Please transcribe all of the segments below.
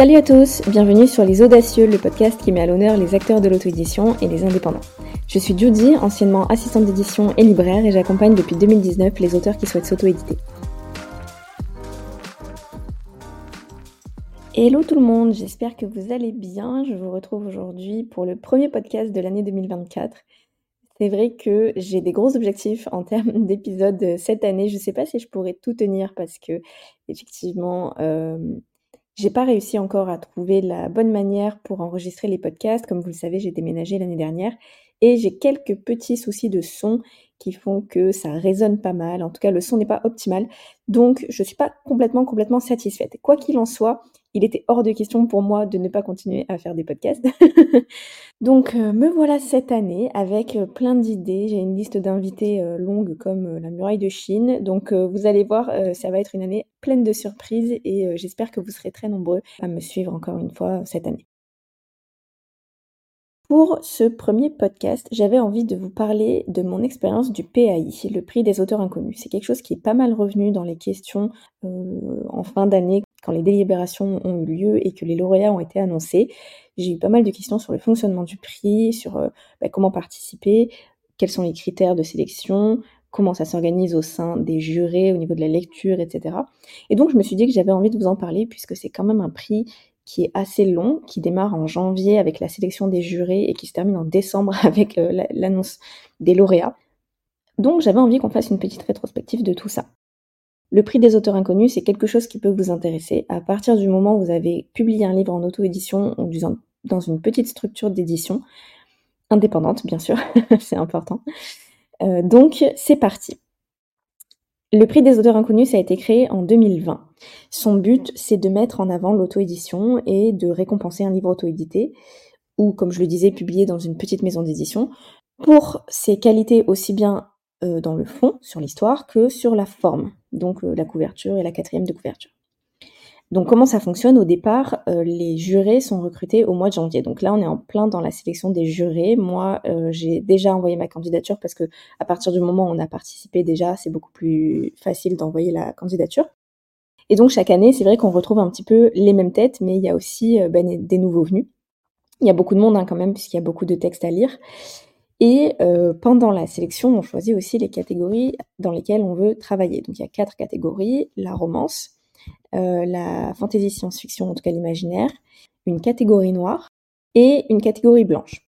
Salut à tous, bienvenue sur Les Audacieux, le podcast qui met à l'honneur les acteurs de l'auto-édition et les indépendants. Je suis Judy, anciennement assistante d'édition et libraire, et j'accompagne depuis 2019 les auteurs qui souhaitent s'auto-éditer. Hello tout le monde, j'espère que vous allez bien. Je vous retrouve aujourd'hui pour le premier podcast de l'année 2024. C'est vrai que j'ai des gros objectifs en termes d'épisodes cette année. Je ne sais pas si je pourrais tout tenir parce que effectivement, euh, j'ai pas réussi encore à trouver la bonne manière pour enregistrer les podcasts. Comme vous le savez, j'ai déménagé l'année dernière et j'ai quelques petits soucis de son qui font que ça résonne pas mal. En tout cas, le son n'est pas optimal. Donc, je suis pas complètement, complètement satisfaite. Quoi qu'il en soit, il était hors de question pour moi de ne pas continuer à faire des podcasts. Donc euh, me voilà cette année avec euh, plein d'idées. J'ai une liste d'invités euh, longue comme la muraille de Chine. Donc vous allez voir, ça va être une année pleine de surprises et j'espère que vous serez très nombreux à me suivre encore une fois cette année. Pour ce premier podcast, j'avais envie de vous parler de mon expérience du PAI, le prix des auteurs inconnus. C'est quelque chose qui est pas mal revenu dans les questions euh, en fin d'année quand les délibérations ont eu lieu et que les lauréats ont été annoncés. J'ai eu pas mal de questions sur le fonctionnement du prix, sur euh, bah, comment participer, quels sont les critères de sélection, comment ça s'organise au sein des jurés, au niveau de la lecture, etc. Et donc je me suis dit que j'avais envie de vous en parler puisque c'est quand même un prix qui est assez long, qui démarre en janvier avec la sélection des jurés et qui se termine en décembre avec euh, l'annonce des lauréats. Donc j'avais envie qu'on fasse une petite rétrospective de tout ça. Le prix des auteurs inconnus, c'est quelque chose qui peut vous intéresser à partir du moment où vous avez publié un livre en auto-édition ou dans une petite structure d'édition, indépendante bien sûr, c'est important. Euh, donc c'est parti. Le prix des auteurs inconnus, ça a été créé en 2020. Son but, c'est de mettre en avant l'auto-édition et de récompenser un livre auto-édité, ou comme je le disais, publié dans une petite maison d'édition, pour ses qualités aussi bien euh, dans le fond, sur l'histoire, que sur la forme, donc euh, la couverture et la quatrième de couverture. Donc comment ça fonctionne? Au départ, euh, les jurés sont recrutés au mois de janvier. Donc là, on est en plein dans la sélection des jurés. Moi, euh, j'ai déjà envoyé ma candidature parce que à partir du moment où on a participé déjà, c'est beaucoup plus facile d'envoyer la candidature. Et donc chaque année, c'est vrai qu'on retrouve un petit peu les mêmes têtes, mais il y a aussi euh, ben, des nouveaux venus. Il y a beaucoup de monde hein, quand même, puisqu'il y a beaucoup de textes à lire. Et pendant la sélection, on choisit aussi les catégories dans lesquelles on veut travailler. Donc il y a quatre catégories la romance, euh, la fantasy science-fiction, en tout cas l'imaginaire, une catégorie noire et une catégorie blanche.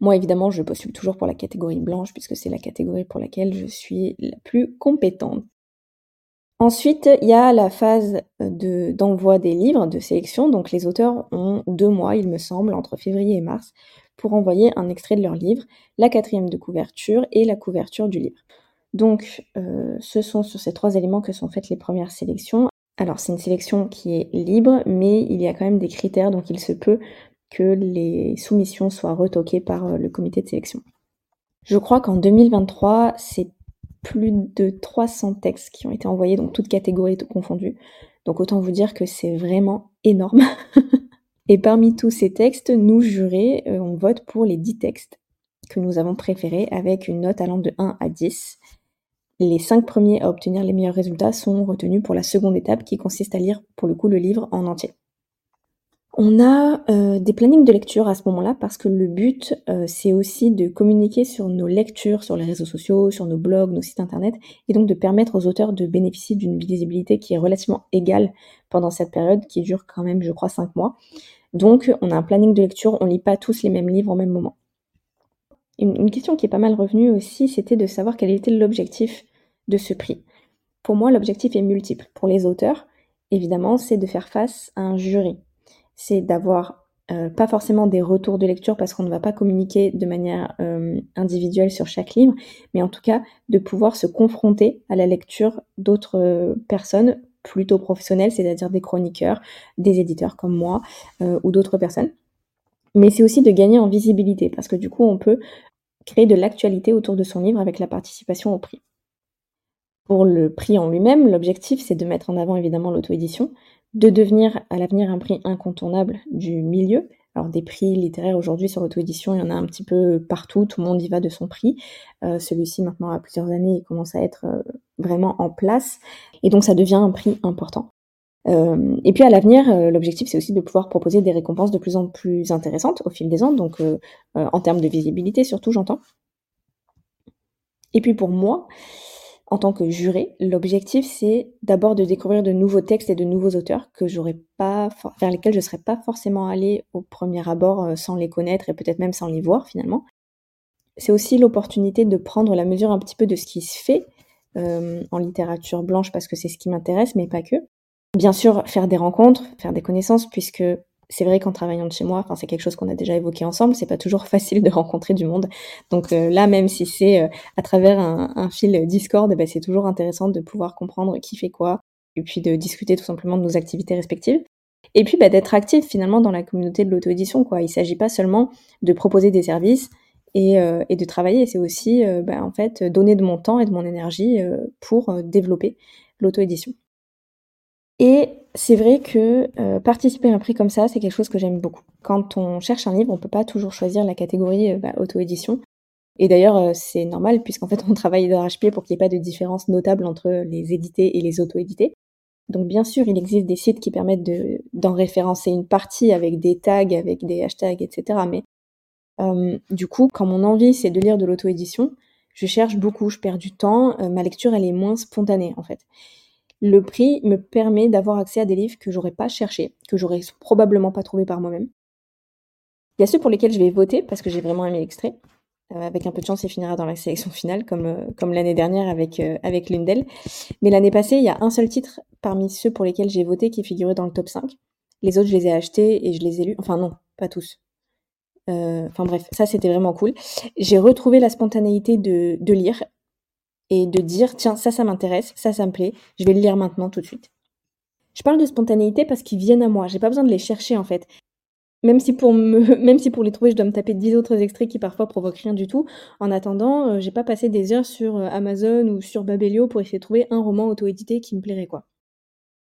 Moi, évidemment, je postule toujours pour la catégorie blanche puisque c'est la catégorie pour laquelle je suis la plus compétente. Ensuite, il y a la phase d'envoi des livres, de sélection. Donc, les auteurs ont deux mois, il me semble, entre février et mars, pour envoyer un extrait de leur livre, la quatrième de couverture et la couverture du livre. Donc, euh, ce sont sur ces trois éléments que sont faites les premières sélections. Alors c'est une sélection qui est libre, mais il y a quand même des critères, donc il se peut que les soumissions soient retoquées par euh, le comité de sélection. Je crois qu'en 2023, c'est plus de 300 textes qui ont été envoyés, donc toutes catégories confondues. Donc autant vous dire que c'est vraiment énorme. Et parmi tous ces textes, nous, jurés, euh, on vote pour les 10 textes que nous avons préférés avec une note allant de 1 à 10. Les cinq premiers à obtenir les meilleurs résultats sont retenus pour la seconde étape qui consiste à lire pour le coup le livre en entier. On a euh, des plannings de lecture à ce moment-là parce que le but euh, c'est aussi de communiquer sur nos lectures sur les réseaux sociaux, sur nos blogs, nos sites internet et donc de permettre aux auteurs de bénéficier d'une visibilité qui est relativement égale pendant cette période qui dure quand même je crois cinq mois. Donc on a un planning de lecture, on lit pas tous les mêmes livres au même moment. Une, question qui est pas mal revenue aussi, c'était de savoir quel était l'objectif de ce prix. Pour moi, l'objectif est multiple. Pour les auteurs, évidemment, c'est de faire face à un jury. C'est d'avoir euh, pas forcément des retours de lecture parce qu'on ne va pas communiquer de manière euh, individuelle sur chaque livre, mais en tout cas de pouvoir se confronter à la lecture d'autres euh, personnes plutôt professionnelles, c'est-à-dire des chroniqueurs, des éditeurs comme moi ou d'autres personnes mais c'est aussi de gagner en visibilité, parce que du coup, on peut créer de l'actualité autour de son livre avec la participation au prix. Pour le prix en lui-même, l'objectif, c'est de mettre en avant évidemment l'auto-édition, de devenir à l'avenir un prix incontournable du milieu. Alors des prix littéraires aujourd'hui sur l'auto-édition, il y en a un petit peu partout, tout le monde y va de son prix. Euh, celui-ci maintenant a plusieurs années, il commence à être euh, vraiment en place, et donc ça devient un prix important. Et puis à l'avenir, l'objectif c'est aussi de pouvoir proposer des récompenses de plus en plus intéressantes au fil des ans, donc en termes de visibilité surtout j'entends. Et puis pour moi, en tant que juré, l'objectif c'est d'abord de découvrir de nouveaux textes et de nouveaux auteurs que j'aurais pas vers lesquels je serais pas forcément allée au premier abord euh, sans les connaître et peut-être même sans les voir finalement. C'est aussi l'opportunité de prendre la mesure un petit peu de ce qui se fait euh, en littérature blanche parce que c'est ce qui m'intéresse, mais pas que. Bien sûr, faire des rencontres, faire des connaissances, puisque c'est vrai qu'en travaillant de chez moi, enfin c'est quelque chose qu'on a déjà évoqué ensemble, c'est pas toujours facile de rencontrer du monde. Donc euh, là, même si c'est euh, à travers un, fil Discord, eh c'est toujours intéressant de pouvoir comprendre qui fait quoi, et puis de discuter tout simplement de nos activités respectives. Et puis bah, d'être actif finalement dans la communauté de l'auto-édition. Quoi. Il s'agit pas seulement de proposer des services et, euh, de travailler, c'est aussi bah, en fait donner de mon temps et de mon énergie pour développer l'auto-édition. Et c'est vrai que euh, participer à un prix comme ça, c'est quelque chose que j'aime beaucoup. Quand on cherche un livre, on peut pas toujours choisir la catégorie euh, bah, auto-édition. Et d'ailleurs, euh, c'est normal puisqu'en fait, on travaille d'arrache-pied pour qu'il n'y ait pas de différence notable entre les édités et les auto-édités. Donc bien sûr, il existe des sites qui permettent de, d'en référencer une partie avec des tags, avec des hashtags, etc. Mais du coup, quand mon envie c'est de lire de l'auto-édition, je cherche beaucoup, je perds du temps, ma lecture elle est moins spontanée en fait le prix me permet d'avoir accès à des livres que j'aurais pas cherché, que j'aurais probablement pas trouvé par moi-même. Il y a ceux pour lesquels je vais voter parce que j'ai vraiment aimé l'extrait. Euh, avec un peu de chance, il finira dans la sélection finale, comme, euh, comme l'année dernière avec, euh, avec l'une d'elles. Mais l'année passée, il y a un seul titre parmi ceux pour lesquels j'ai voté qui figurait dans le top 5. Les autres, je les ai achetés et je les ai lus. Enfin non, pas tous. Enfin bref, ça c'était vraiment cool. J'ai retrouvé la spontanéité de, de lire et de dire tiens ça ça m'intéresse, ça ça me plaît, je vais le lire maintenant tout de suite. Je parle de spontanéité parce qu'ils viennent à moi, j'ai pas besoin de les chercher en fait. Même si pour les trouver, je dois me taper dix autres extraits qui parfois provoquent rien du tout. En attendant, euh, j'ai pas passé des heures sur euh, Amazon ou sur Babelio pour essayer de trouver un roman auto-édité qui me plairait quoi.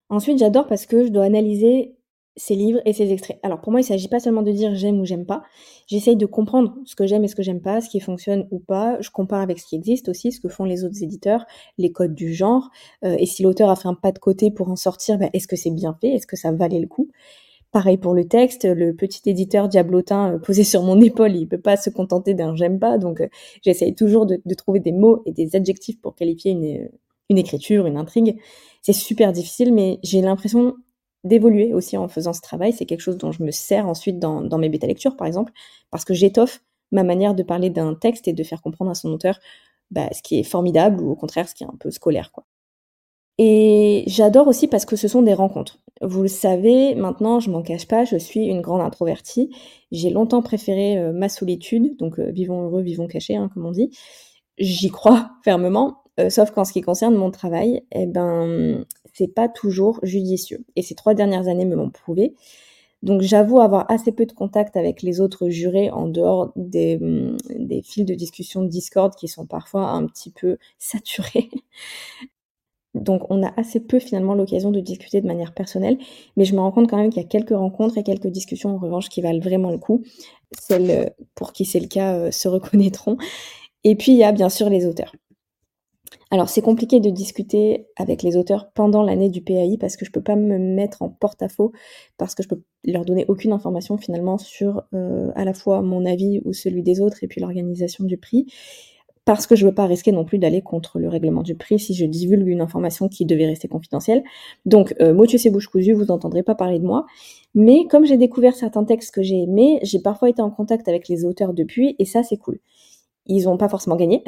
Ensuite, j'adore parce que je dois analyser ces livres et ces extraits. Alors pour moi, il s'agit pas seulement de dire j'aime ou j'aime pas. J'essaye de comprendre ce que j'aime et ce que j'aime pas, ce qui fonctionne ou pas. Je compare avec ce qui existe aussi, ce que font les autres éditeurs, les codes du genre. Euh, et si l'auteur a fait un pas de côté pour en sortir, ben, est-ce que c'est bien fait? Est-ce que ça valait le coup? Pareil pour le texte, le petit éditeur diablotin euh, posé sur mon épaule, il peut pas se contenter d'un j'aime pas, donc euh, j'essaye toujours de, de, trouver des mots et des adjectifs pour qualifier une, une écriture, une intrigue. C'est super difficile, mais j'ai l'impression d'évoluer aussi en faisant ce travail. C'est quelque chose dont je me sers ensuite dans, mes bêta lectures, par exemple, parce que j'étoffe ma manière de parler d'un texte et de faire comprendre à son auteur bah, ce qui est formidable ou au contraire ce qui est un peu scolaire. quoi. Et j'adore aussi parce que ce sont des rencontres. Vous le savez, maintenant, je m'en cache pas, je suis une grande introvertie. J'ai longtemps préféré euh, ma solitude, donc euh, vivons heureux, vivons cachés, hein, comme on dit. J'y crois fermement, euh, sauf qu'en ce qui concerne mon travail, eh ben, c'est pas toujours judicieux. Et ces trois dernières années me l'ont prouvé. Donc j'avoue avoir assez peu de contact avec les autres jurés en dehors des, des fils de discussion de Discord qui sont parfois un petit peu saturés. Donc on a assez peu finalement l'occasion de discuter de manière personnelle, mais je me rends compte quand même qu'il y a quelques rencontres et quelques discussions en revanche qui valent vraiment le coup. Celles pour qui c'est le cas euh, se reconnaîtront. Et puis il y a bien sûr les auteurs. Alors c'est compliqué de discuter avec les auteurs pendant l'année du PAI parce que je peux pas me mettre en porte-à-faux parce que je peux leur donner aucune information finalement sur euh, à la fois mon avis ou celui des autres et puis l'organisation du prix parce que je veux pas risquer non plus d'aller contre le règlement du prix si je divulgue une information qui devait rester confidentielle. Donc euh, Motus et bouche cousue, vous n'entendrez pas parler de moi. Mais comme j'ai découvert certains textes que j'ai aimés, j'ai parfois été en contact avec les auteurs depuis et ça c'est cool ils n'ont pas forcément gagné.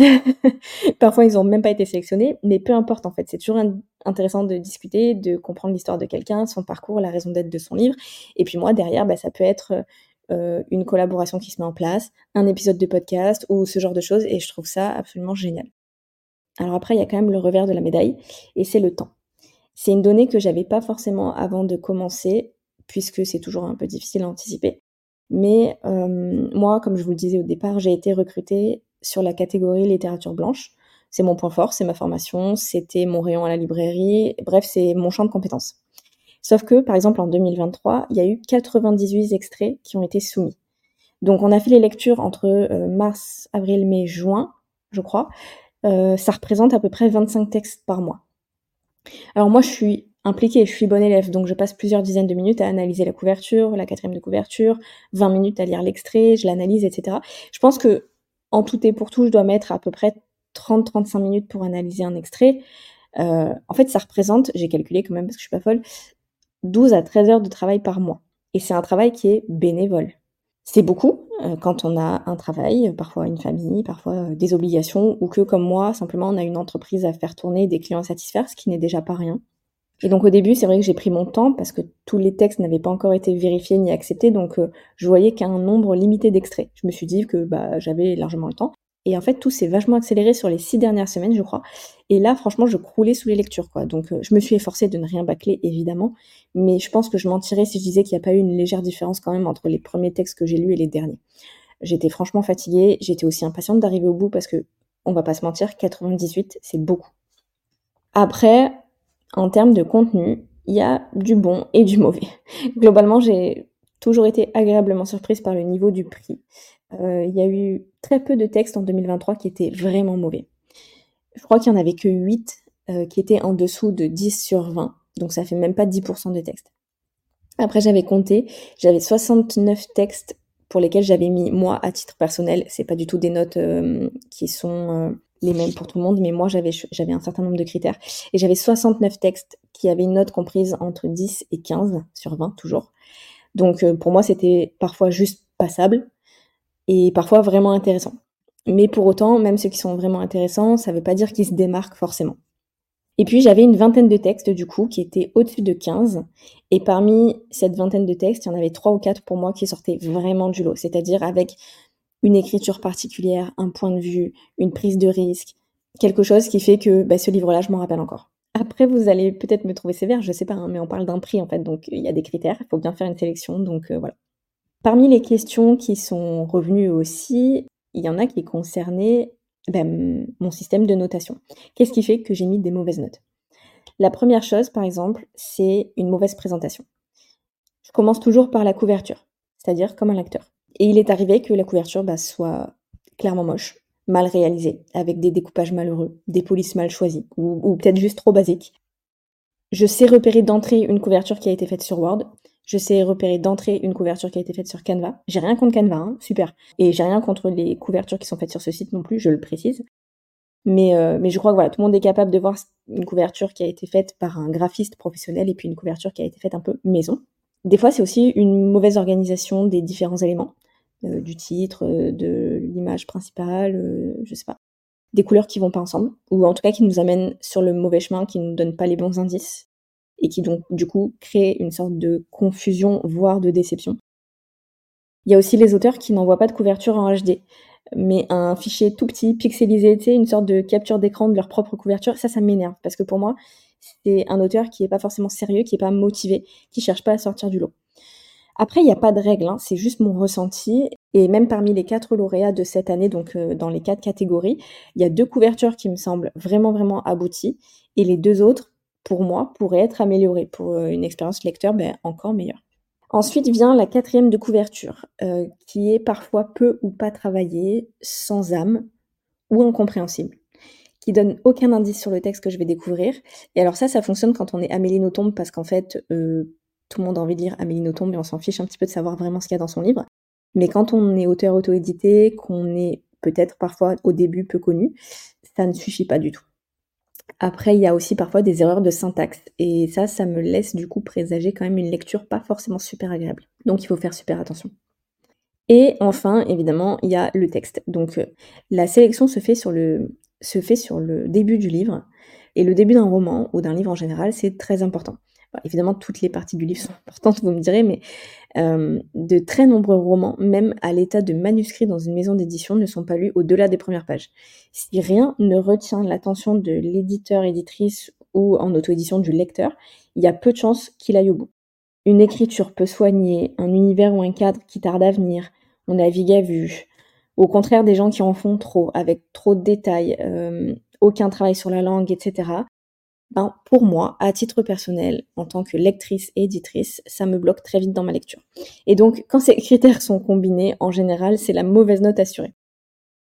Parfois, ils n'ont même pas été sélectionnés, mais peu importe en fait. C'est toujours intéressant de discuter, de comprendre l'histoire de quelqu'un, son parcours, la raison d'être de son livre. Et puis moi, derrière, bah, ça peut être euh, une collaboration qui se met en place, un épisode de podcast ou ce genre de choses, et je trouve ça absolument génial. Alors après, il y a quand même le revers de la médaille, et c'est le temps. C'est une donnée que j'avais pas forcément avant de commencer, puisque c'est toujours un peu difficile à anticiper. Mais euh, moi, comme je vous le disais au départ, j'ai été recrutée sur la catégorie littérature blanche. C'est mon point fort, c'est ma formation, c'était mon rayon à la librairie, bref, c'est mon champ de compétences. Sauf que, par exemple, en 2023, il y a eu 98 extraits qui ont été soumis. Donc, on a fait les lectures entre euh, mars, avril, mai, juin, je crois. Euh, ça représente à peu près 25 textes par mois. Alors moi, je suis impliquée, je suis bonne élève, donc je passe plusieurs dizaines de minutes à analyser la couverture, la quatrième de couverture, 20 minutes à lire l'extrait, je l'analyse, etc. Je pense que en tout et pour tout, je dois mettre à peu près 30-35 minutes pour analyser un extrait. Euh, en fait, ça représente, j'ai calculé quand même parce que je suis pas folle, 12 à 13 heures de travail par mois. Et c'est un travail qui est bénévole. C'est beaucoup euh, quand on a un travail, parfois une famille, parfois euh, des obligations, ou que comme moi, simplement on a une entreprise à faire tourner, des clients à satisfaire, ce qui n'est déjà pas rien. Et donc au début, c'est vrai que j'ai pris mon temps parce que tous les textes n'avaient pas encore été vérifiés ni acceptés, donc je voyais qu'un nombre limité d'extraits. Je me suis dit que bah, j'avais largement le temps. Et en fait, tout s'est vachement accéléré sur les six dernières semaines, je crois. Et là, franchement, je croulais sous les lectures, quoi. Donc, euh, je me suis efforcée de ne rien bâcler, évidemment. Mais je pense que je mentirais si je disais qu'il n'y a pas eu une légère différence quand même entre les premiers textes que j'ai lus et les derniers. J'étais franchement fatiguée. J'étais aussi impatiente d'arriver au bout parce que, on va pas se mentir, 98, c'est beaucoup. Après, en termes de contenu, il y a du bon et du mauvais. Globalement, j'ai toujours été agréablement surprise par le niveau du prix. Euh, il y a eu très peu de textes en 2023 qui étaient vraiment mauvais. Je crois qu'il n'y en avait que 8 euh, qui étaient en dessous de 10 sur 20, donc ça fait même pas 10% de textes. Après, j'avais compté, j'avais 69 textes pour lesquels j'avais mis, moi, à titre personnel, c'est pas du tout des notes euh, qui sont les mêmes pour tout le monde, mais moi, j'avais, j'avais un certain nombre de critères. Et j'avais 69 textes qui avaient une note comprise entre 10 et 15 sur 20, toujours. Donc, pour moi, c'était parfois juste passable, et parfois vraiment intéressants. Mais pour autant, même ceux qui sont vraiment intéressants, ça ne veut pas dire qu'ils se démarquent forcément. Et puis j'avais une vingtaine de textes du coup qui étaient au-dessus de 15. Et parmi cette vingtaine de textes, il y en avait trois ou quatre pour moi qui sortaient vraiment du lot. C'est-à-dire avec une écriture particulière, un point de vue, une prise de risque, quelque chose qui fait que bah, ce livre-là, je m'en rappelle encore. Après, vous allez peut-être me trouver sévère, je sais pas, hein, mais on parle d'un prix en fait, donc il y a des critères, il faut bien faire une sélection, donc euh, voilà. Parmi les questions qui sont revenues aussi, il y en a qui concernaient ben, mon système de notation. Qu'est-ce qui fait que j'ai mis des mauvaises notes? La première chose, par exemple, c'est une mauvaise présentation. Je commence toujours par la couverture, c'est-à-dire comme un lecteur. Et il est arrivé que la couverture bah, soit clairement moche, mal réalisée, avec des découpages malheureux, des polices mal choisies, ou, peut-être juste trop basiques. Je sais repérer d'entrée une couverture qui a été faite sur Word, je sais repérer d'entrée une couverture qui a été faite sur Canva. J'ai rien contre Canva, hein, super. Et j'ai rien contre les couvertures qui sont faites sur ce site non plus, je le précise. Mais, euh, mais je crois que voilà, tout le monde est capable de voir une couverture qui a été faite par un graphiste professionnel et puis une couverture qui a été faite un peu maison. Des fois, c'est aussi une mauvaise organisation des différents éléments, euh, du titre, euh, de l'image principale, je sais pas. Des couleurs qui vont pas ensemble, ou en tout cas qui nous amènent sur le mauvais chemin, qui nous donnent pas les bons indices et qui donc du coup crée une sorte de confusion, voire de déception. Il y a aussi les auteurs qui n'envoient pas de couverture en HD, mais un fichier tout petit, pixelisé, une sorte de capture d'écran de leur propre couverture, ça, ça m'énerve, parce que pour moi, c'est un auteur qui est pas forcément sérieux, qui est pas motivé, qui cherche pas à sortir du lot. Après, il n'y a pas de règle, hein, c'est juste mon ressenti. Et même parmi les quatre lauréats de cette année, donc euh, dans les quatre catégories, il y a deux couvertures qui me semblent vraiment, vraiment abouties. Et les deux autres, pour moi, pourrait être amélioré pour euh, une expérience lecteur ben, encore meilleure. Ensuite vient la quatrième de couverture, euh, qui est parfois peu ou pas travaillée, sans âme ou incompréhensible, qui donne aucun indice sur le texte que je vais découvrir. Et alors ça, ça fonctionne quand on est Amélie Nothomb, parce qu'en fait, tout le monde a envie de lire Amélie Nothomb et on s'en fiche un petit peu de savoir vraiment ce qu'il y a dans son livre. Mais quand on est auteur auto-édité, qu'on est peut-être parfois au début peu connu, ça ne suffit pas du tout. Après, il y a aussi parfois des erreurs de syntaxe. Et ça, ça me laisse du coup présager quand même une lecture pas forcément super agréable. Donc il faut faire super attention. Et enfin, évidemment, il y a le texte. Donc euh, la sélection se fait sur le, se fait sur le début du livre. Et le début d'un roman ou d'un livre en général, c'est très important évidemment, toutes les parties du livre sont importantes, vous me direz, mais euh, de très nombreux romans, même à l'état de manuscrit dans une maison d'édition, ne sont pas lus au-delà des premières pages. Si rien ne retient l'attention de l'éditeur, éditrice ou en auto-édition du lecteur, il y a peu de chances qu'il aille au bout. Une écriture peu soignée, un univers ou un cadre qui tarde à venir, on navigue à vue. Au contraire des gens qui en font trop, avec trop de détails, euh, aucun travail sur la langue, etc. Ben, pour moi, à titre personnel, en tant que lectrice et éditrice, ça me bloque très vite dans ma lecture. Et donc, quand ces critères sont combinés, en général, c'est la mauvaise note assurée.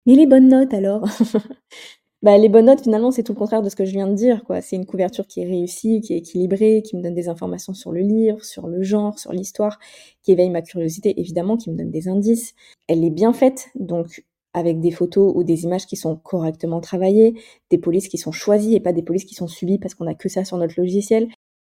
Mais les bonnes notes alors bah, les bonnes notes, finalement, c'est tout le contraire de ce que je viens de dire. C'est une couverture qui est réussie, qui est équilibrée, qui me donne des informations sur le livre, sur le genre, sur l'histoire, qui éveille ma curiosité, évidemment, qui me donne des indices. Elle est bien faite, donc avec des photos ou des images qui sont correctement travaillées, des polices qui sont choisies et pas des polices qui sont subies parce qu'on a que ça sur notre logiciel,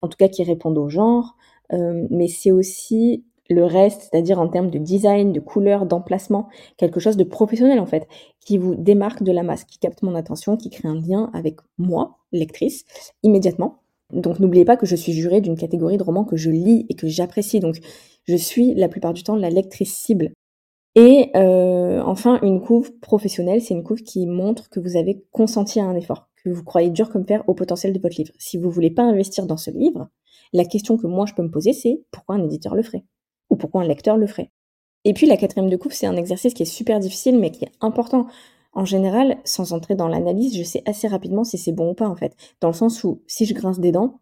en tout cas qui répondent au genre. Euh, mais c'est aussi le reste, c'est-à-dire en termes de design, de couleur, d'emplacement, quelque chose de professionnel en fait, qui vous démarque de la masse, qui capte mon attention, qui crée un lien avec moi, lectrice, immédiatement. Donc n'oubliez pas que je suis jurée d'une catégorie de romans que je lis et que j'apprécie. Donc je suis la plupart du temps la lectrice cible. Et euh, enfin, une couve professionnelle, c'est une couve qui montre que vous avez consenti à un effort, que vous croyez dur comme fer au potentiel de votre livre. Si vous voulez pas investir dans ce livre, la question que moi je peux me poser, c'est pourquoi un éditeur le ferait? Ou pourquoi un lecteur le ferait? Et puis la quatrième de coupe, c'est un exercice qui est super difficile mais qui est important. En général, sans entrer dans l'analyse, je sais assez rapidement si c'est bon ou pas en fait. Dans le sens où si je grince des dents,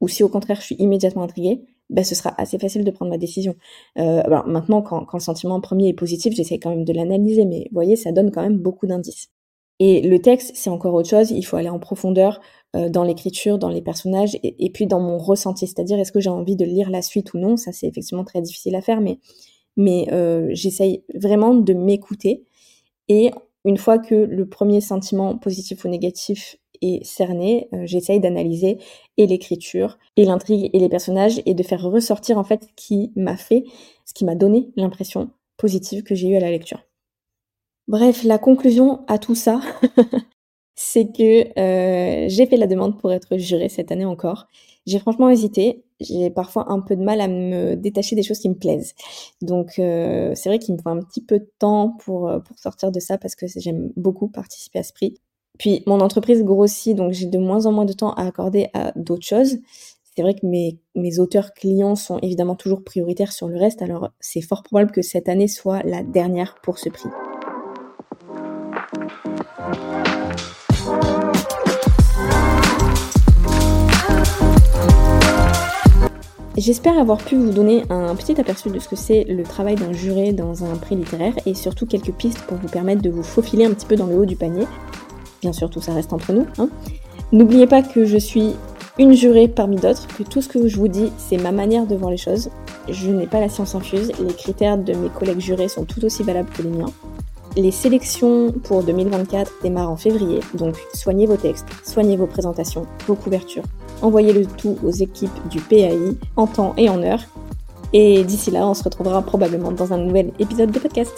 ou si au contraire je suis immédiatement intriguée, ben, ce sera assez facile de prendre ma décision. Euh, alors maintenant, quand, quand, le sentiment premier est positif, j'essaie quand même de l'analyser, mais vous voyez, ça donne quand même beaucoup d'indices. Et le texte, c'est encore autre chose, il faut aller en profondeur euh, dans l'écriture, dans les personnages, et, puis dans mon ressenti, c'est-à-dire est-ce que j'ai envie de lire la suite ou non, ça c'est effectivement très difficile à faire, mais, mais euh, j'essaye vraiment de m'écouter, et une fois que le premier sentiment positif ou négatif est cerné, euh, j'essaye d'analyser et l'écriture, et l'intrigue, et les personnages, et de faire ressortir en fait ce qui m'a fait, ce qui m'a donné l'impression positive que j'ai eue à la lecture. Bref, la conclusion à tout ça, c'est que euh, j'ai fait la demande pour être jurée cette année encore. J'ai franchement hésité. J'ai parfois un peu de mal à me détacher des choses qui me plaisent. Donc euh, c'est vrai qu'il me faut un petit peu de temps pour, pour sortir de ça parce que j'aime beaucoup participer à ce prix. Puis mon entreprise grossit, donc j'ai de moins en moins de temps à accorder à d'autres choses. C'est vrai que mes, auteurs clients sont évidemment toujours prioritaires sur le reste, alors c'est fort probable que cette année soit la dernière pour ce prix. J'espère avoir pu vous donner un petit aperçu de ce que c'est le travail d'un juré dans un prix littéraire et surtout quelques pistes pour vous permettre de vous faufiler un petit peu dans le haut du panier. Bien sûr, tout ça reste entre nous. Hein. N'oubliez pas que je suis une jurée parmi d'autres, que tout ce que je vous dis, c'est ma manière de voir les choses. Je n'ai pas la science infuse, les critères de mes collègues jurés sont tout aussi valables que les miens. Les sélections pour 2024 démarrent en février, donc soignez vos textes, soignez vos présentations, vos couvertures. Envoyez le tout aux équipes du PAI en temps et en heure. Et d'ici là, on se retrouvera probablement dans un nouvel épisode de podcast.